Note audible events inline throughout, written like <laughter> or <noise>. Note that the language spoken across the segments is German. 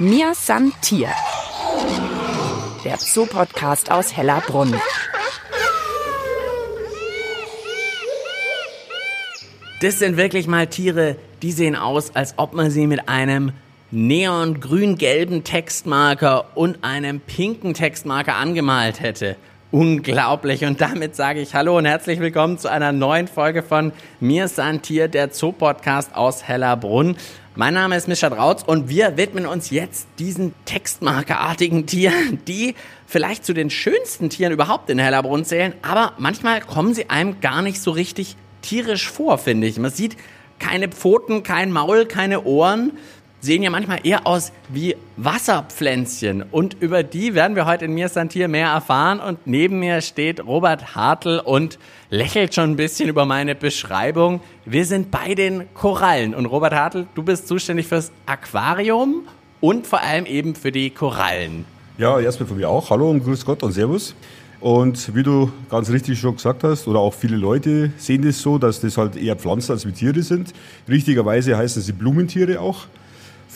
Mir san Tier. Der Zoo-Podcast aus Hellerbrunn. Das sind wirklich mal Tiere, die sehen aus, als ob man sie mit einem neongrün-gelben Textmarker und einem pinken Textmarker angemalt hätte. Unglaublich. Und damit sage ich Hallo und herzlich willkommen zu einer neuen Folge von Mir Santier, der Zoo-Podcast aus Hellerbrunn. Mein Name ist Mischa Drautz und wir widmen uns jetzt diesen textmarkerartigen Tieren, die vielleicht zu den schönsten Tieren überhaupt in Hellerbrunn zählen, aber manchmal kommen sie einem gar nicht so richtig tierisch vor, finde ich. Man sieht keine Pfoten, kein Maul, keine Ohren, sehen ja manchmal eher aus wie Wasserpflänzchen. Und über die werden wir heute in Mir Santier mehr erfahren. Und neben mir steht Robert Hartl und lächelt schon ein bisschen über meine Beschreibung. Wir sind bei den Korallen. Und Robert Hartl, du bist zuständig fürs Aquarium und vor allem eben für die Korallen. Ja, erstmal von mir auch. Hallo und grüß Gott und Servus. Und wie du ganz richtig schon gesagt hast, oder auch viele Leute sehen das so, dass das halt eher Pflanzen als wie Tiere sind. Richtigerweise heißen sie Blumenttiere auch.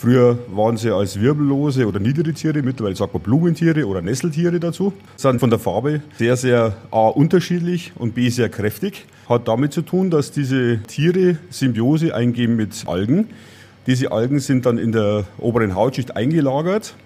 Früher waren sie als wirbellose oder niedere Tiere, mittlerweile sagt man Blumentiere oder Nesseltiere dazu. Sind von der Farbe sehr, sehr A unterschiedlich und B sehr kräftig. Hat damit zu tun, dass diese Tiere Symbiose eingehen mit Algen. Diese Algen sind dann in der oberen Hautschicht eingelagert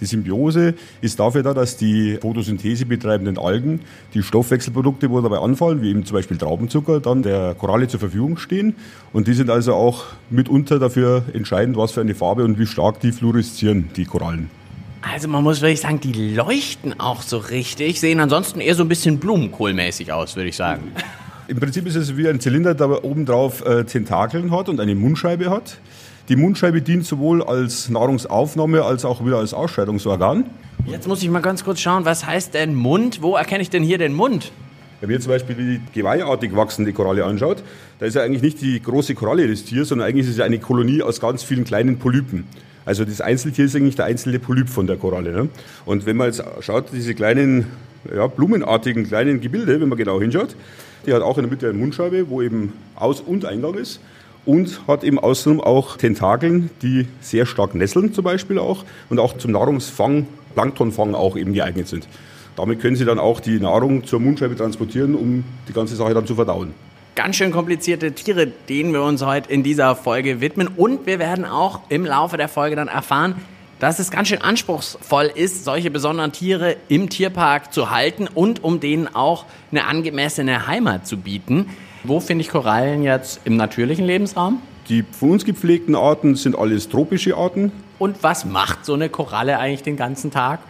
die Symbiose ist dafür da, dass die Photosynthese betreibenden Algen die Stoffwechselprodukte, wo dabei anfallen, wie eben zum Beispiel Traubenzucker, dann der Koralle zur Verfügung stehen. Und die sind also auch mitunter dafür entscheidend, was für eine Farbe und wie stark die fluoreszieren, die Korallen. Also man muss wirklich sagen, die leuchten auch so richtig, sehen ansonsten eher so ein bisschen blumenkohlmäßig aus, würde ich sagen. Im Prinzip ist es wie ein Zylinder, der obendrauf äh, Tentakeln hat und eine Mundscheibe hat. Die Mundscheibe dient sowohl als Nahrungsaufnahme als auch wieder als Ausscheidungsorgan. Jetzt muss ich mal ganz kurz schauen, was heißt denn Mund? Wo erkenne ich denn hier den Mund? Wenn man zum Beispiel die geweihartig wachsende Koralle anschaut, da ist ja eigentlich nicht die große Koralle des Tiers, sondern eigentlich ist es ja eine Kolonie aus ganz vielen kleinen Polypen. Also das Einzeltier ist eigentlich der einzelne Polyp von der Koralle. Ne? Und wenn man jetzt schaut, diese kleinen ja, blumenartigen kleinen Gebilde, wenn man genau hinschaut, die hat auch in der Mitte eine Mundscheibe, wo eben Aus- und Eingang ist und hat eben außerdem auch Tentakeln, die sehr stark nesseln zum Beispiel auch und auch zum Nahrungsfang, Planktonfang auch eben geeignet sind. Damit können sie dann auch die Nahrung zur Mundscheibe transportieren, um die ganze Sache dann zu verdauen. Ganz schön komplizierte Tiere, denen wir uns heute in dieser Folge widmen. Und wir werden auch im Laufe der Folge dann erfahren, dass es ganz schön anspruchsvoll ist, solche besonderen Tiere im Tierpark zu halten und um denen auch eine angemessene Heimat zu bieten. Wo finde ich Korallen jetzt im natürlichen Lebensraum? Die von uns gepflegten Arten sind alles tropische Arten. Und was macht so eine Koralle eigentlich den ganzen Tag?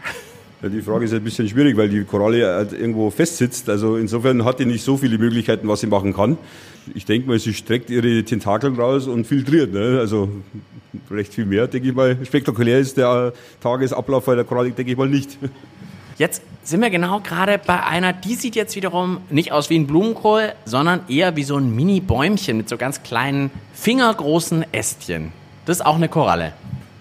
Ja, die Frage ist ein bisschen schwierig, weil die Koralle halt irgendwo festsitzt. Also insofern hat die nicht so viele Möglichkeiten, was sie machen kann. Ich denke mal, sie streckt ihre Tentakeln raus und filtriert. Ne? Also recht viel mehr, denke ich mal. Spektakulär ist der Tagesablauf bei der Koralle, denke ich mal, nicht. Jetzt sind wir genau gerade bei einer, die sieht jetzt wiederum nicht aus wie ein Blumenkohl, sondern eher wie so ein Mini-Bäumchen mit so ganz kleinen, fingergroßen Ästchen. Das ist auch eine Koralle.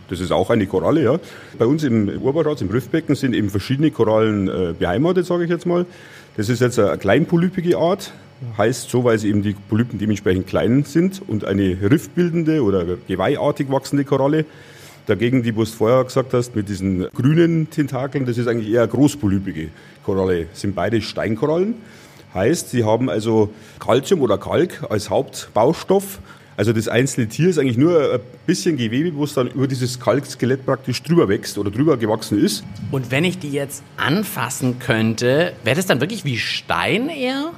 Das ist auch eine Koralle, ja. Bei uns im Urbaratz, im Riffbecken, sind eben verschiedene Korallen äh, beheimatet, sage ich jetzt mal. Das ist jetzt eine kleinpolypige Art, heißt so, weil sie eben die Polypen dementsprechend klein sind und eine riffbildende oder geweihartig wachsende Koralle. Dagegen, die, was du vorher gesagt hast, mit diesen grünen Tentakeln, das ist eigentlich eher großpolypige Koralle. Das sind beide Steinkorallen. Heißt, sie haben also Calcium oder Kalk als Hauptbaustoff. Also das einzelne Tier ist eigentlich nur ein bisschen Gewebe, wo es dann über dieses Kalkskelett praktisch drüber wächst oder drüber gewachsen ist. Und wenn ich die jetzt anfassen könnte, wäre das dann wirklich wie Stein eher?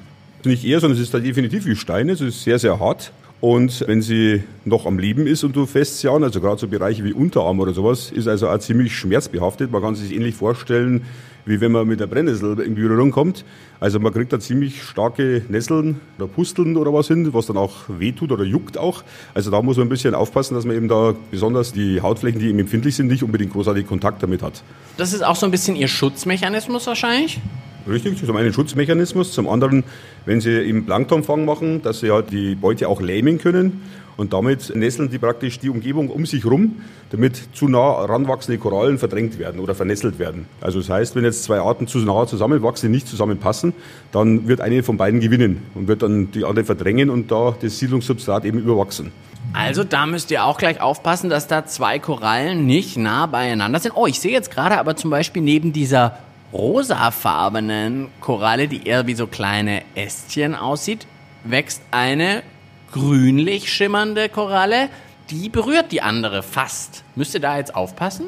Nicht eher, sondern es ist da definitiv wie Stein. Es ist sehr, sehr hart. Und wenn sie noch am Leben ist und du fässt sie an, also gerade so Bereiche wie Unterarm oder sowas, ist also auch ziemlich schmerzbehaftet. Man kann sich ähnlich vorstellen, wie wenn man mit der Brennnessel in Berührung kommt. Also man kriegt da ziemlich starke Nesseln oder Pusteln oder was hin, was dann auch wehtut oder juckt auch. Also da muss man ein bisschen aufpassen, dass man eben da besonders die Hautflächen, die eben empfindlich sind, nicht unbedingt großartig Kontakt damit hat. Das ist auch so ein bisschen ihr Schutzmechanismus wahrscheinlich? Richtig, zum einen Schutzmechanismus, zum anderen, wenn sie eben Planktonfang machen, dass sie halt die Beute auch lähmen können. Und damit nesseln die praktisch die Umgebung um sich rum, damit zu nah ranwachsende Korallen verdrängt werden oder vernässelt werden. Also das heißt, wenn jetzt zwei Arten zu nah zusammenwachsen, die nicht zusammenpassen, dann wird eine von beiden gewinnen und wird dann die andere verdrängen und da das Siedlungssubstrat eben überwachsen. Also da müsst ihr auch gleich aufpassen, dass da zwei Korallen nicht nah beieinander sind. Oh, ich sehe jetzt gerade aber zum Beispiel neben dieser rosafarbenen Koralle, die eher wie so kleine Ästchen aussieht, wächst eine grünlich schimmernde Koralle. Die berührt die andere fast. Müsst ihr da jetzt aufpassen?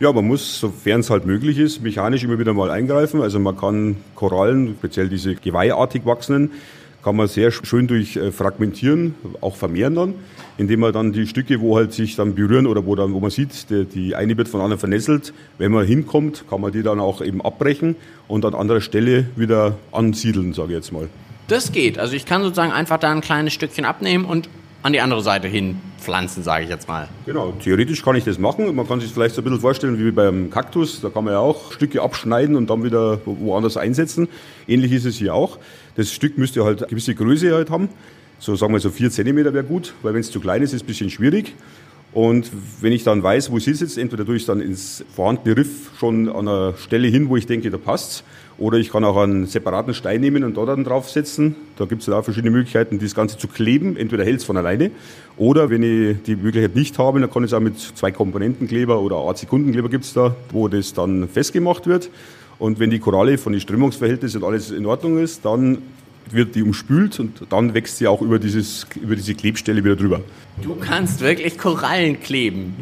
Ja, man muss, sofern es halt möglich ist, mechanisch immer wieder mal eingreifen. Also man kann Korallen, speziell diese geweihartig wachsenden, kann man sehr schön durch äh, Fragmentieren auch vermehren dann, indem man dann die Stücke, wo halt sich dann berühren oder wo dann, wo man sieht, die, die eine wird von anderen vernässelt, wenn man hinkommt, kann man die dann auch eben abbrechen und an anderer Stelle wieder ansiedeln, sage ich jetzt mal. Das geht. Also ich kann sozusagen einfach da ein kleines Stückchen abnehmen und an die andere Seite hin pflanzen, sage ich jetzt mal. Genau, theoretisch kann ich das machen. Man kann sich vielleicht so ein bisschen vorstellen wie beim Kaktus. Da kann man ja auch Stücke abschneiden und dann wieder woanders einsetzen. Ähnlich ist es hier auch. Das Stück müsste halt eine gewisse Größe halt haben. So sagen wir so vier Zentimeter wäre gut, weil wenn es zu klein ist, ist es ein bisschen schwierig. Und wenn ich dann weiß, wo es sitzt, entweder tue ich es dann ins vorhandene Riff schon an einer Stelle hin, wo ich denke, da passt Oder ich kann auch einen separaten Stein nehmen und dort dann draufsetzen. Da gibt es da verschiedene Möglichkeiten, das Ganze zu kleben. Entweder hält es von alleine. Oder wenn ich die Möglichkeit nicht habe, dann kann ich es auch mit zwei Komponentenkleber oder A-Sekundenkleber gibt es da, wo das dann festgemacht wird. Und wenn die Koralle von den Strömungsverhältnissen und alles in Ordnung ist, dann wird die umspült und dann wächst sie auch über, dieses, über diese Klebstelle wieder drüber. Du kannst wirklich Korallen kleben.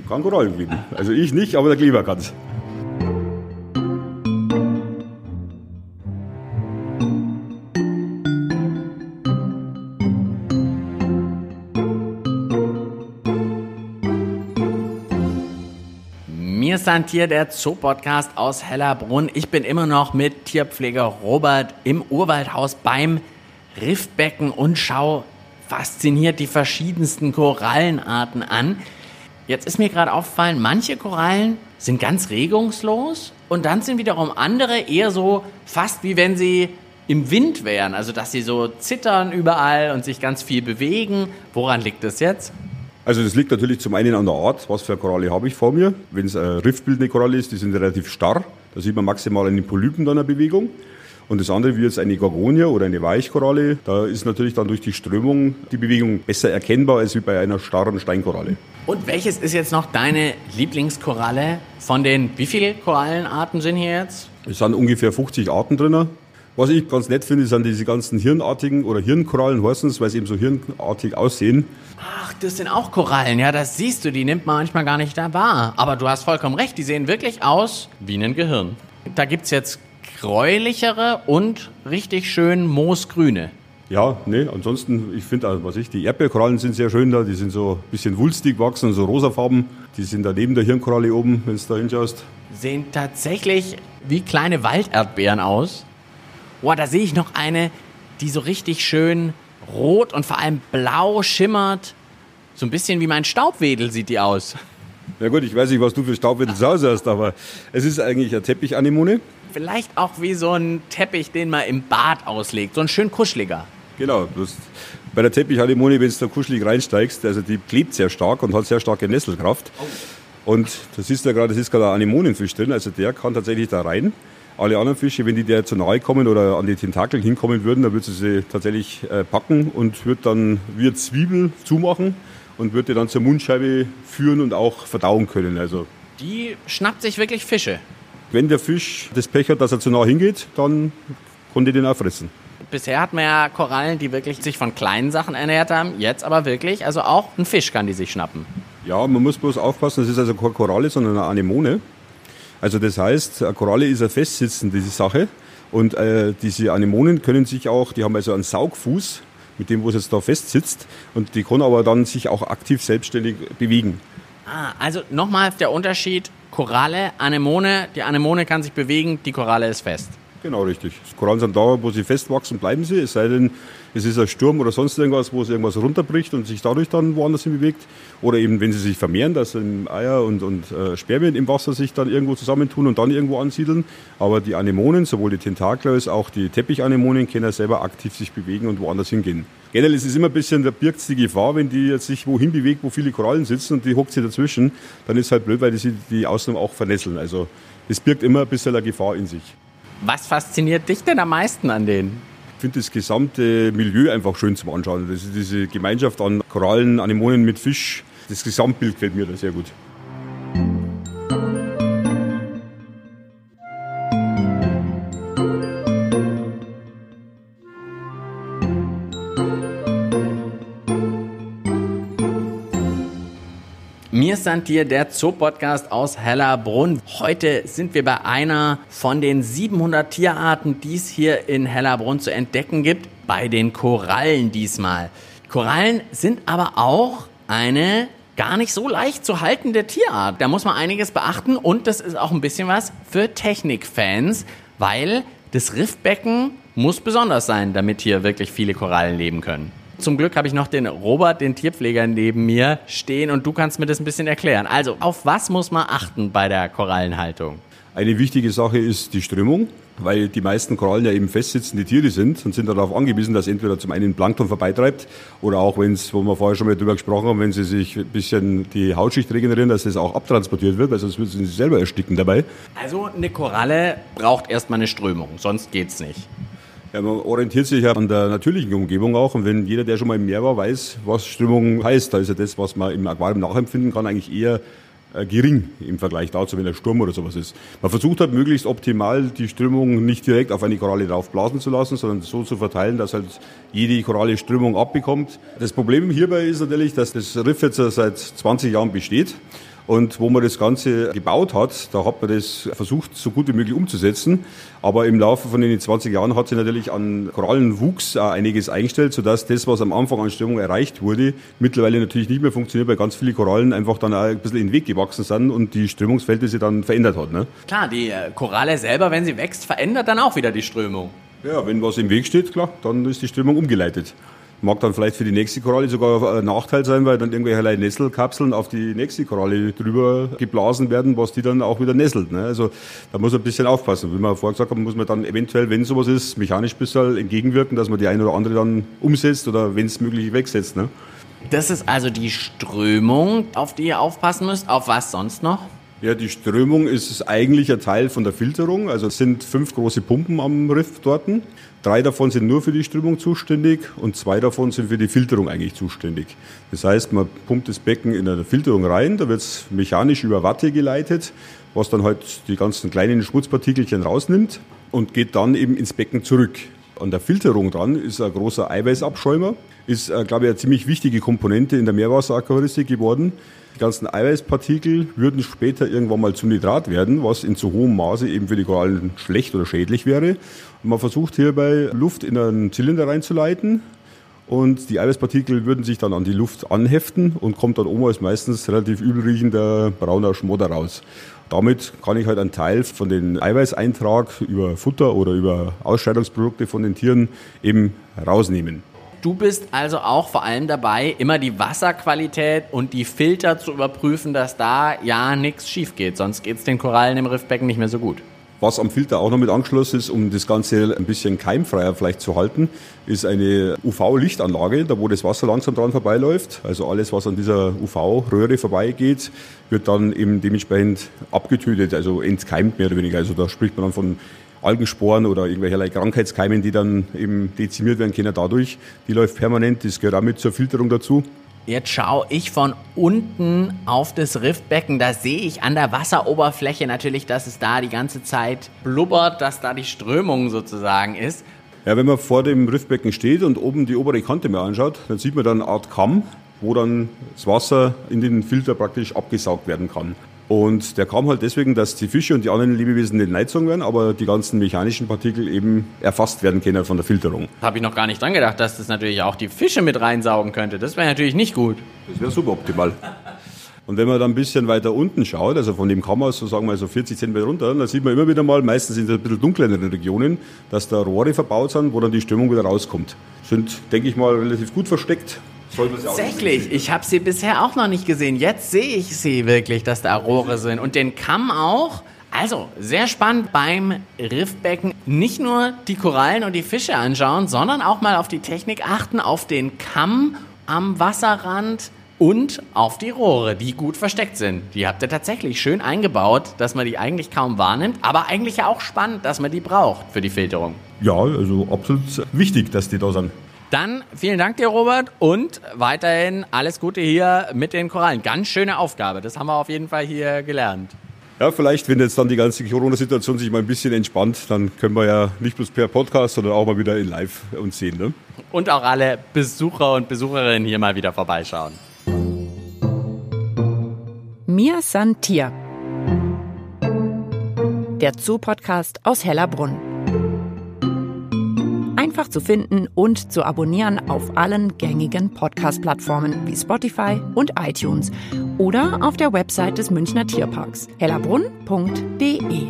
Ich kann Korallen kleben. Also ich nicht, aber der Kleber kann es. Sind hier der Zoo-Podcast aus Hellerbrunn. Ich bin immer noch mit Tierpfleger Robert im Urwaldhaus beim Riffbecken und schau fasziniert die verschiedensten Korallenarten an. Jetzt ist mir gerade aufgefallen, manche Korallen sind ganz regungslos und dann sind wiederum andere eher so fast wie wenn sie im Wind wären, also dass sie so zittern überall und sich ganz viel bewegen. Woran liegt das jetzt? Also das liegt natürlich zum einen an der Art, was für eine Koralle habe ich vor mir. Wenn es eine riffbildende Koralle ist, die sind relativ starr. Da sieht man maximal den Polypen dann eine Bewegung. Und das andere, wie jetzt eine Gorgonia oder eine Weichkoralle, da ist natürlich dann durch die Strömung die Bewegung besser erkennbar als wie bei einer starren Steinkoralle. Und welches ist jetzt noch deine Lieblingskoralle von den, wie viele Korallenarten sind hier jetzt? Es sind ungefähr 50 Arten drin. Was ich ganz nett finde, sind diese ganzen hirnartigen oder Hirnkorallen heißen weil sie eben so hirnartig aussehen. Ach, das sind auch Korallen, ja, das siehst du, die nimmt man manchmal gar nicht da wahr. Aber du hast vollkommen recht, die sehen wirklich aus wie ein Gehirn. Da gibt's jetzt gräulichere und richtig schön moosgrüne. Ja, nee, ansonsten, ich finde, also, was ich, die Erdbeerkorallen sind sehr schön da, die sind so ein bisschen wulstig wachsen, so rosafarben. Die sind da neben der Hirnkoralle oben, wenn du da hinschaust. Sehen tatsächlich wie kleine Walderdbeeren aus. Boah, da sehe ich noch eine, die so richtig schön rot und vor allem blau schimmert. So ein bisschen wie mein Staubwedel sieht die aus. Ja gut, ich weiß nicht, was du für Staubwedel zu Hause hast, aber es ist eigentlich eine Teppichanemone. Vielleicht auch wie so ein Teppich, den man im Bad auslegt. So ein schön kuscheliger. Genau, bei der Teppichanemone, wenn du da kuschelig reinsteigst, also die klebt sehr stark und hat sehr starke Nesselkraft. Und da siehst du ja gerade, das ist gerade ein Anemonenfisch drin, also der kann tatsächlich da rein. Alle anderen Fische, wenn die der zu nahe kommen oder an die Tentakeln hinkommen würden, dann würde sie sie tatsächlich äh, packen und wird dann wie Zwiebel zumachen und würde dann zur Mundscheibe führen und auch verdauen können. Also Die schnappt sich wirklich Fische. wenn der Fisch das Pech hat, dass er zu nah hingeht, dann konnte den auch fressen. Bisher hat man ja Korallen, die wirklich sich von kleinen Sachen ernährt haben. Jetzt aber wirklich, also auch ein Fisch kann die sich schnappen. Ja, man muss bloß aufpassen, das ist also keine Koralle, sondern eine Anemone. Also das heißt, eine Koralle ist eine festsitzende Sache und äh, diese Anemonen können sich auch, die haben also einen Saugfuß, mit dem, wo es jetzt da festsitzt und die können aber dann sich auch aktiv selbstständig bewegen. Ah, also nochmal der Unterschied: Koralle, Anemone. Die Anemone kann sich bewegen, die Koralle ist fest. Genau, richtig. Korallen sind da, wo sie festwachsen, bleiben sie. Es sei denn, es ist ein Sturm oder sonst irgendwas, wo es irgendwas runterbricht und sich dadurch dann woanders hin bewegt. Oder eben, wenn sie sich vermehren, dass Eier und, und äh, Spermien im Wasser sich dann irgendwo zusammentun und dann irgendwo ansiedeln. Aber die Anemonen, sowohl die Tentakel als auch die Teppichanemonen, können ja selber aktiv sich bewegen und woanders hingehen. Generell ist es immer ein bisschen, da birgt die Gefahr, wenn die jetzt sich wohin bewegt, wo viele Korallen sitzen und die hockt sie dazwischen, dann ist es halt blöd, weil die, die außen auch vernässeln. Also es birgt immer ein bisschen eine Gefahr in sich. Was fasziniert dich denn am meisten an denen? Ich finde das gesamte Milieu einfach schön zum Anschauen. Das ist diese Gemeinschaft an Korallen, Anemonen mit Fisch. Das Gesamtbild gefällt mir da sehr gut. Ist hier der Zoo-Podcast aus Hellerbrunn. Heute sind wir bei einer von den 700 Tierarten, die es hier in Hellerbrunn zu entdecken gibt, bei den Korallen diesmal. Korallen sind aber auch eine gar nicht so leicht zu haltende Tierart. Da muss man einiges beachten und das ist auch ein bisschen was für Technikfans, weil das Riffbecken muss besonders sein, damit hier wirklich viele Korallen leben können. Zum Glück habe ich noch den Robert, den Tierpfleger, neben mir stehen und du kannst mir das ein bisschen erklären. Also, auf was muss man achten bei der Korallenhaltung? Eine wichtige Sache ist die Strömung, weil die meisten Korallen ja eben festsitzende Tiere sind und sind darauf angewiesen, dass entweder zum einen Plankton vorbeitreibt oder auch wenn es, wo wir vorher schon mal drüber gesprochen haben, wenn sie sich ein bisschen die Hautschicht regenerieren, dass das auch abtransportiert wird, weil sonst würden sie sich selber ersticken dabei. Also eine Koralle braucht erstmal eine Strömung, sonst geht's nicht. Ja, man orientiert sich ja an der natürlichen Umgebung auch. Und wenn jeder, der schon mal im Meer war, weiß, was Strömung heißt, da ist ja das, was man im Aquarium nachempfinden kann, eigentlich eher äh, gering im Vergleich dazu, wenn ein Sturm oder sowas ist. Man versucht halt möglichst optimal die Strömung nicht direkt auf eine Koralle draufblasen zu lassen, sondern so zu verteilen, dass halt jede Koralle Strömung abbekommt. Das Problem hierbei ist natürlich, dass das Riff jetzt seit 20 Jahren besteht und wo man das Ganze gebaut hat, da hat man das versucht, so gut wie möglich umzusetzen. Aber im Laufe von den 20 Jahren hat sich natürlich an Korallenwuchs einiges eingestellt, sodass das, was am Anfang an Strömung erreicht wurde, mittlerweile natürlich nicht mehr funktioniert, weil ganz viele Korallen einfach dann auch ein bisschen in den Weg gewachsen sind und die Strömungsverhältnisse dann verändert hat. Ne? Klar, die äh, Koralle selber, wenn sie wächst, verändert dann auch wieder die Strömung. Ja, wenn was im Weg steht, klar, dann ist die Strömung umgeleitet. Mag dann vielleicht für die nächste Koralle sogar ein Nachteil sein, weil dann irgendwelche Nesselkapseln auf die nächste Koralle drüber geblasen werden, was die dann auch wieder nesselt. Ne? Also da muss man ein bisschen aufpassen. Wie wir vorher gesagt haben, muss man dann eventuell, wenn sowas ist, mechanisch ein bisschen entgegenwirken, dass man die eine oder andere dann umsetzt oder wenn es möglich wegsetzt. Ne? Das ist also die Strömung, auf die ihr aufpassen müsst. Auf was sonst noch? Ja, die Strömung ist eigentlich ein Teil von der Filterung. Also es sind fünf große Pumpen am Riff dort. Drei davon sind nur für die Strömung zuständig und zwei davon sind für die Filterung eigentlich zuständig. Das heißt, man pumpt das Becken in eine Filterung rein, da wird es mechanisch über Watte geleitet, was dann halt die ganzen kleinen Schmutzpartikelchen rausnimmt und geht dann eben ins Becken zurück. An der Filterung dran ist ein großer Eiweißabschäumer, ist, äh, glaube ich, eine ziemlich wichtige Komponente in der Meerwasseraquaristik geworden. Die ganzen Eiweißpartikel würden später irgendwann mal zu Nitrat werden, was in zu hohem Maße eben für die Korallen schlecht oder schädlich wäre. Und man versucht hierbei Luft in einen Zylinder reinzuleiten und die Eiweißpartikel würden sich dann an die Luft anheften und kommt dann oben als meistens relativ übelriechender brauner Schmodder raus. Damit kann ich halt einen Teil von den Eiweißeintrag über Futter oder über Ausscheidungsprodukte von den Tieren eben rausnehmen. Du bist also auch vor allem dabei, immer die Wasserqualität und die Filter zu überprüfen, dass da ja nichts schief geht. Sonst geht es den Korallen im Riffbecken nicht mehr so gut. Was am Filter auch noch mit angeschlossen ist, um das Ganze ein bisschen keimfreier vielleicht zu halten, ist eine UV-Lichtanlage, da wo das Wasser langsam dran vorbeiläuft. Also alles, was an dieser UV-Röhre vorbeigeht, wird dann eben dementsprechend abgetötet, also entkeimt mehr oder weniger. Also da spricht man dann von Algensporen oder irgendwelche Krankheitskeimen, die dann eben dezimiert werden können dadurch. Die läuft permanent, das gehört auch mit zur Filterung dazu. Jetzt schaue ich von unten auf das Riftbecken. Da sehe ich an der Wasseroberfläche natürlich, dass es da die ganze Zeit blubbert, dass da die Strömung sozusagen ist. Ja, wenn man vor dem Riftbecken steht und oben die obere Kante mal anschaut, dann sieht man dann eine Art Kamm, wo dann das Wasser in den Filter praktisch abgesaugt werden kann. Und der kam halt deswegen, dass die Fische und die anderen Lebewesen nicht neizogen werden, aber die ganzen mechanischen Partikel eben erfasst werden können von der Filterung. Habe ich noch gar nicht dran gedacht, dass das natürlich auch die Fische mit reinsaugen könnte. Das wäre natürlich nicht gut. Das wäre suboptimal. Und wenn man dann ein bisschen weiter unten schaut, also von dem Kamm aus, so sagen wir so 40 cm runter, dann sieht man immer wieder mal, meistens in ein bisschen dunkleren Regionen, dass da Rohre verbaut sind, wo dann die Strömung wieder rauskommt. Sind, denke ich mal, relativ gut versteckt. Tatsächlich, ich habe sie bisher auch noch nicht gesehen. Jetzt sehe ich sie wirklich, dass da Rohre sind. Und den Kamm auch. Also, sehr spannend beim Riffbecken. Nicht nur die Korallen und die Fische anschauen, sondern auch mal auf die Technik achten, auf den Kamm am Wasserrand und auf die Rohre, die gut versteckt sind. Die habt ihr tatsächlich schön eingebaut, dass man die eigentlich kaum wahrnimmt, aber eigentlich ja auch spannend, dass man die braucht für die Filterung. Ja, also absolut wichtig, dass die da sind. Dann vielen Dank dir, Robert, und weiterhin alles Gute hier mit den Korallen. Ganz schöne Aufgabe, das haben wir auf jeden Fall hier gelernt. Ja, vielleicht, wenn jetzt dann die ganze Corona-Situation sich mal ein bisschen entspannt, dann können wir ja nicht bloß per Podcast, sondern auch mal wieder in Live uns sehen. Ne? Und auch alle Besucher und Besucherinnen hier mal wieder vorbeischauen. Mir san Tier. Der Zoo-Podcast aus Hellerbrunn. Einfach zu finden und zu abonnieren auf allen gängigen Podcast-Plattformen wie Spotify und iTunes oder auf der Website des Münchner Tierparks hellerbrunn.de.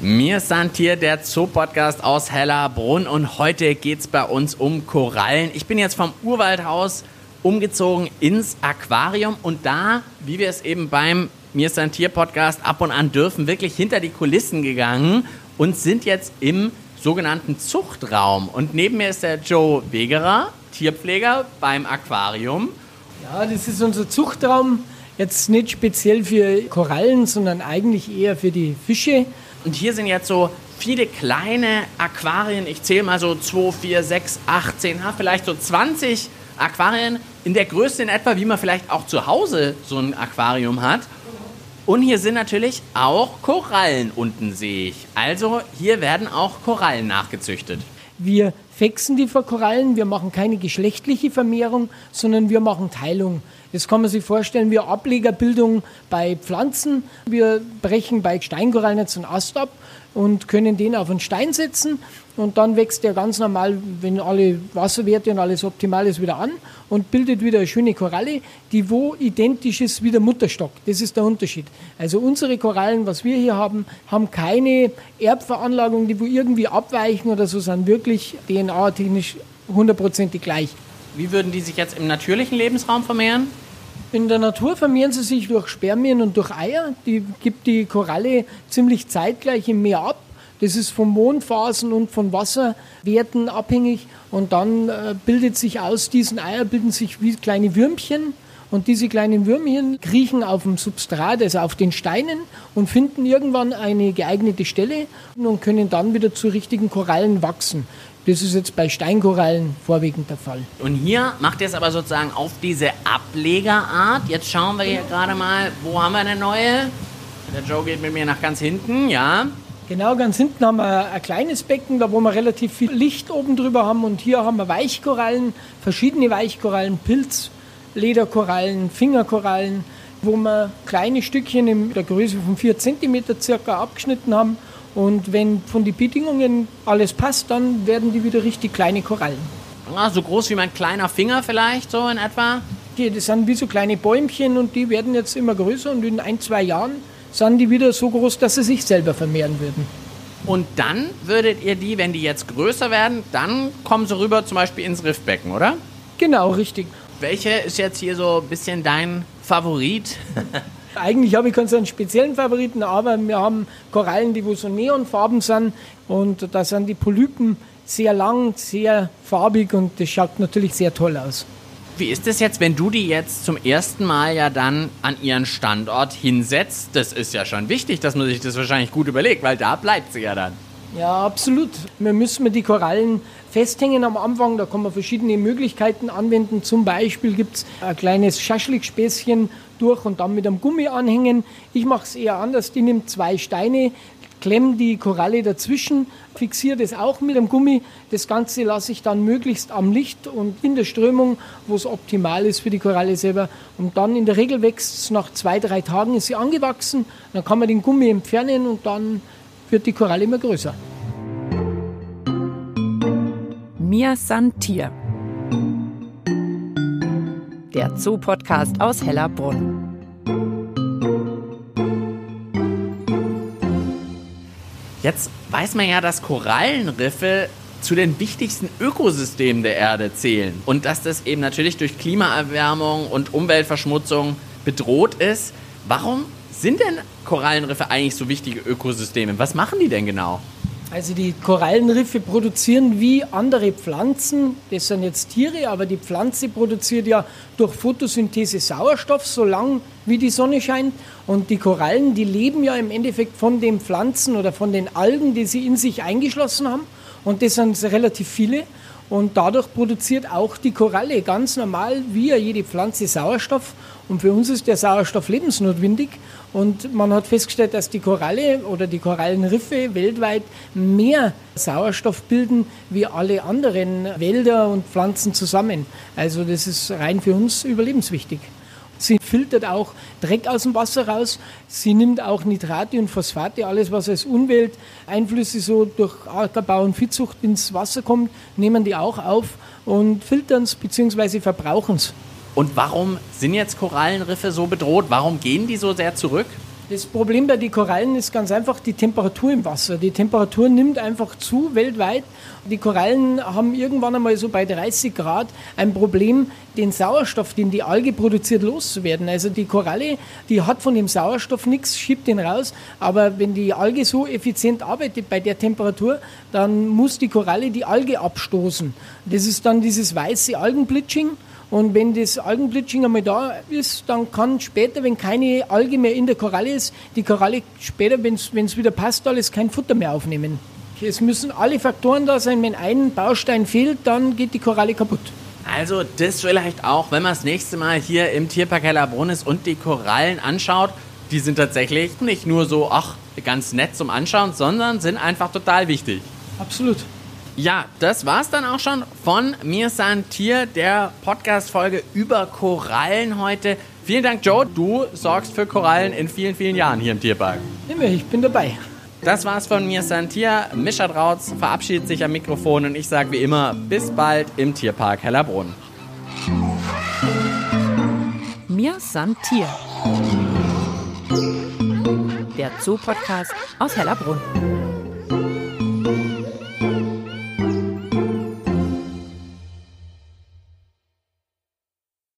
Mir san Tier, der Zoo-Podcast aus Hellerbrunn und heute geht es bei uns um Korallen. Ich bin jetzt vom Urwaldhaus umgezogen ins Aquarium und da, wie wir es eben beim Mir ist ein Tier Podcast ab und an dürfen, wirklich hinter die Kulissen gegangen und sind jetzt im sogenannten Zuchtraum. Und neben mir ist der Joe Wegerer, Tierpfleger beim Aquarium. Ja, das ist unser Zuchtraum. Jetzt nicht speziell für Korallen, sondern eigentlich eher für die Fische. Und hier sind jetzt so viele kleine Aquarien. Ich zähle mal so 2, 4, 6, 8, 10, vielleicht so 20 Aquarien in der Größe in etwa, wie man vielleicht auch zu Hause so ein Aquarium hat. Und hier sind natürlich auch Korallen unten, sehe ich. Also hier werden auch Korallen nachgezüchtet. Wir fexen die Korallen, wir machen keine geschlechtliche Vermehrung, sondern wir machen Teilung. Das kann man sich vorstellen wie Ablegerbildung bei Pflanzen. Wir brechen bei Steinkorallen jetzt einen Ast ab und können den auf einen Stein setzen und dann wächst der ganz normal, wenn alle Wasserwerte und alles optimal ist, wieder an und bildet wieder eine schöne Koralle, die wo identisch ist wie der Mutterstock. Das ist der Unterschied. Also unsere Korallen, was wir hier haben, haben keine Erbveranlagung, die wo irgendwie abweichen oder so, sind wirklich DNA-technisch hundertprozentig gleich. Wie würden die sich jetzt im natürlichen Lebensraum vermehren? In der Natur vermehren sie sich durch Spermien und durch Eier. Die gibt die Koralle ziemlich zeitgleich im Meer ab. Das ist von Mondphasen und von Wasserwerten abhängig. Und dann äh, bildet sich aus diesen Eiern bilden sich wie kleine Würmchen. Und diese kleinen Würmchen kriechen auf dem Substrat, also auf den Steinen, und finden irgendwann eine geeignete Stelle und können dann wieder zu richtigen Korallen wachsen. Das ist jetzt bei Steinkorallen vorwiegend der Fall. Und hier macht ihr es aber sozusagen auf diese Ablegerart. Jetzt schauen wir hier gerade mal, wo haben wir eine neue? Der Joe geht mit mir nach ganz hinten, ja. Genau, ganz hinten haben wir ein kleines Becken, da wo wir relativ viel Licht oben drüber haben. Und hier haben wir Weichkorallen, verschiedene Weichkorallen, Pilz, Lederkorallen, Fingerkorallen, wo wir kleine Stückchen in der Größe von 4 cm circa abgeschnitten haben und wenn von den Bedingungen alles passt, dann werden die wieder richtig kleine Korallen. Ah, so groß wie mein kleiner Finger vielleicht, so in etwa? Die, das sind wie so kleine Bäumchen und die werden jetzt immer größer und in ein, zwei Jahren sind die wieder so groß, dass sie sich selber vermehren würden. Und dann würdet ihr die, wenn die jetzt größer werden, dann kommen sie rüber zum Beispiel ins Riffbecken, oder? Genau, richtig. Welche ist jetzt hier so ein bisschen dein Favorit? <laughs> Eigentlich habe ich keinen speziellen Favoriten, aber wir haben Korallen, die wo so neonfarben sind und da sind die Polypen sehr lang, sehr farbig und das schaut natürlich sehr toll aus. Wie ist es jetzt, wenn du die jetzt zum ersten Mal ja dann an ihren Standort hinsetzt? Das ist ja schon wichtig, dass man sich das wahrscheinlich gut überlegt, weil da bleibt sie ja dann. Ja, absolut. Wir müssen die Korallen festhängen am Anfang. Da kann man verschiedene Möglichkeiten anwenden. Zum Beispiel gibt es ein kleines Schaschlikspäßchen durch und dann mit einem Gummi anhängen. Ich mache es eher anders. Die nimmt zwei Steine, klemme die Koralle dazwischen, fixiere das auch mit einem Gummi. Das Ganze lasse ich dann möglichst am Licht und in der Strömung, wo es optimal ist für die Koralle selber. Und dann in der Regel wächst es nach zwei, drei Tagen, ist sie angewachsen. Dann kann man den Gummi entfernen und dann wird die Koralle immer größer. Mia Santier. der Zoo-Podcast aus Hellerbrunn. Jetzt weiß man ja, dass Korallenriffe zu den wichtigsten Ökosystemen der Erde zählen und dass das eben natürlich durch Klimaerwärmung und Umweltverschmutzung bedroht ist. Warum sind denn Korallenriffe eigentlich so wichtige Ökosysteme? Was machen die denn genau? Also die Korallenriffe produzieren wie andere Pflanzen, das sind jetzt Tiere, aber die Pflanze produziert ja durch Photosynthese Sauerstoff, solange wie die Sonne scheint. Und die Korallen, die leben ja im Endeffekt von den Pflanzen oder von den Algen, die sie in sich eingeschlossen haben. Und das sind relativ viele. Und dadurch produziert auch die Koralle ganz normal wie jede Pflanze Sauerstoff. Und für uns ist der Sauerstoff lebensnotwendig. Und man hat festgestellt, dass die Koralle oder die Korallenriffe weltweit mehr Sauerstoff bilden wie alle anderen Wälder und Pflanzen zusammen. Also das ist rein für uns überlebenswichtig. Sie filtert auch Dreck aus dem Wasser raus. Sie nimmt auch Nitrate und Phosphate, alles was als Umwelteinflüsse so durch Ackerbau und Viehzucht ins Wasser kommt, nehmen die auch auf und filtern es bzw. verbrauchen es. Und warum sind jetzt Korallenriffe so bedroht? Warum gehen die so sehr zurück? Das Problem bei den Korallen ist ganz einfach die Temperatur im Wasser. Die Temperatur nimmt einfach zu weltweit. Die Korallen haben irgendwann einmal so bei 30 Grad ein Problem, den Sauerstoff, den die Alge produziert, loszuwerden. Also die Koralle, die hat von dem Sauerstoff nichts, schiebt den raus. Aber wenn die Alge so effizient arbeitet bei der Temperatur, dann muss die Koralle die Alge abstoßen. Das ist dann dieses weiße Algenbleaching. Und wenn das Algenbleaching einmal da ist, dann kann später, wenn keine Alge mehr in der Koralle ist, die Koralle später, wenn es wieder passt, alles kein Futter mehr aufnehmen. Es müssen alle Faktoren da sein. Wenn ein Baustein fehlt, dann geht die Koralle kaputt. Also das vielleicht auch, wenn man das nächste Mal hier im Tierpark Hellerbrunn ist und die Korallen anschaut, die sind tatsächlich nicht nur so, ach, ganz nett zum Anschauen, sondern sind einfach total wichtig. Absolut. Ja, das war's dann auch schon von mir Santier, der Podcast-Folge über Korallen heute. Vielen Dank, Joe. Du sorgst für Korallen in vielen, vielen Jahren hier im Tierpark. Ich bin dabei. Das war's von mir, Santier. Mischa Drautz verabschiedet sich am Mikrofon und ich sage wie immer, bis bald im Tierpark Hellerbrunn. Mir Santier. Der Zoo-Podcast aus Hellerbrunn.